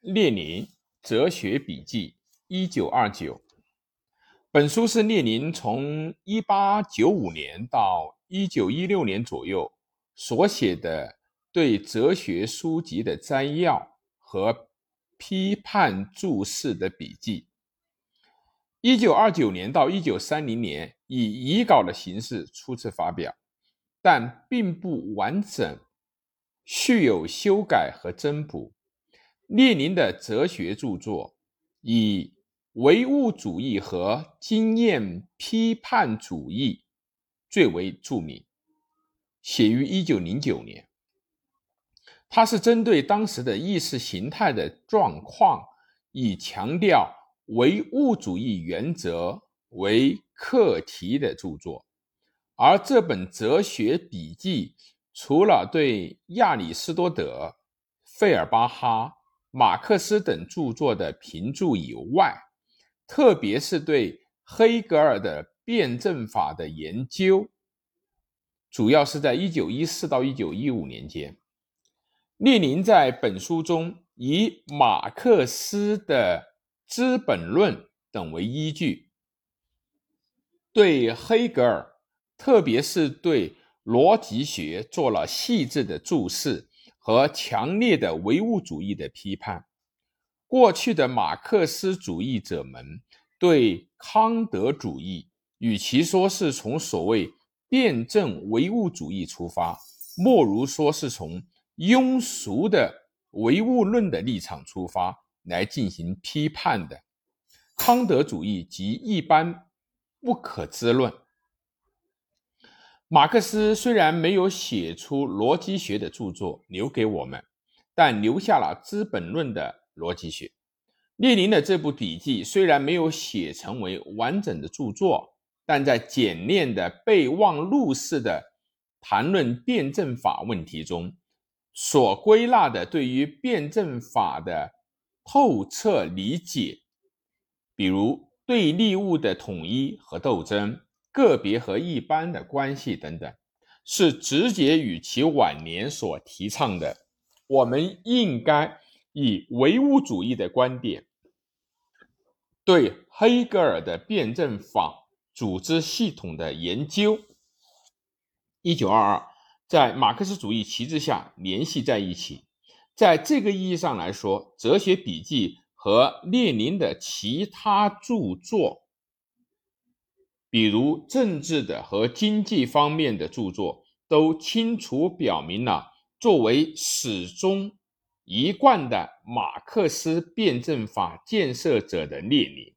列宁哲学笔记，一九二九。本书是列宁从一八九五年到一九一六年左右所写的对哲学书籍的摘要和批判注释的笔记。一九二九年到一九三零年以遗稿的形式初次发表，但并不完整，续有修改和增补。列宁的哲学著作以唯物主义和经验批判主义最为著名，写于一九零九年。他是针对当时的意识形态的状况，以强调唯物主义原则为课题的著作。而这本哲学笔记，除了对亚里士多德、费尔巴哈，马克思等著作的评注以外，特别是对黑格尔的辩证法的研究，主要是在一九一四到一九一五年间。列宁在本书中以马克思的《资本论》等为依据，对黑格尔，特别是对逻辑学做了细致的注释。和强烈的唯物主义的批判，过去的马克思主义者们对康德主义，与其说是从所谓辩证唯物主义出发，莫如说是从庸俗的唯物论的立场出发来进行批判的。康德主义即一般不可知论。马克思虽然没有写出逻辑学的著作留给我们，但留下了《资本论》的逻辑学。列宁的这部笔记虽然没有写成为完整的著作，但在简练的备忘录式的谈论辩证法问题中，所归纳的对于辩证法的透彻理解，比如对立物的统一和斗争。个别和一般的关系等等，是直接与其晚年所提倡的。我们应该以唯物主义的观点，对黑格尔的辩证法组织系统的研究。一九二二，在马克思主义旗帜下联系在一起。在这个意义上来说，哲学笔记和列宁的其他著作。比如政治的和经济方面的著作，都清楚表明了作为始终一贯的马克思辩证法建设者的列宁，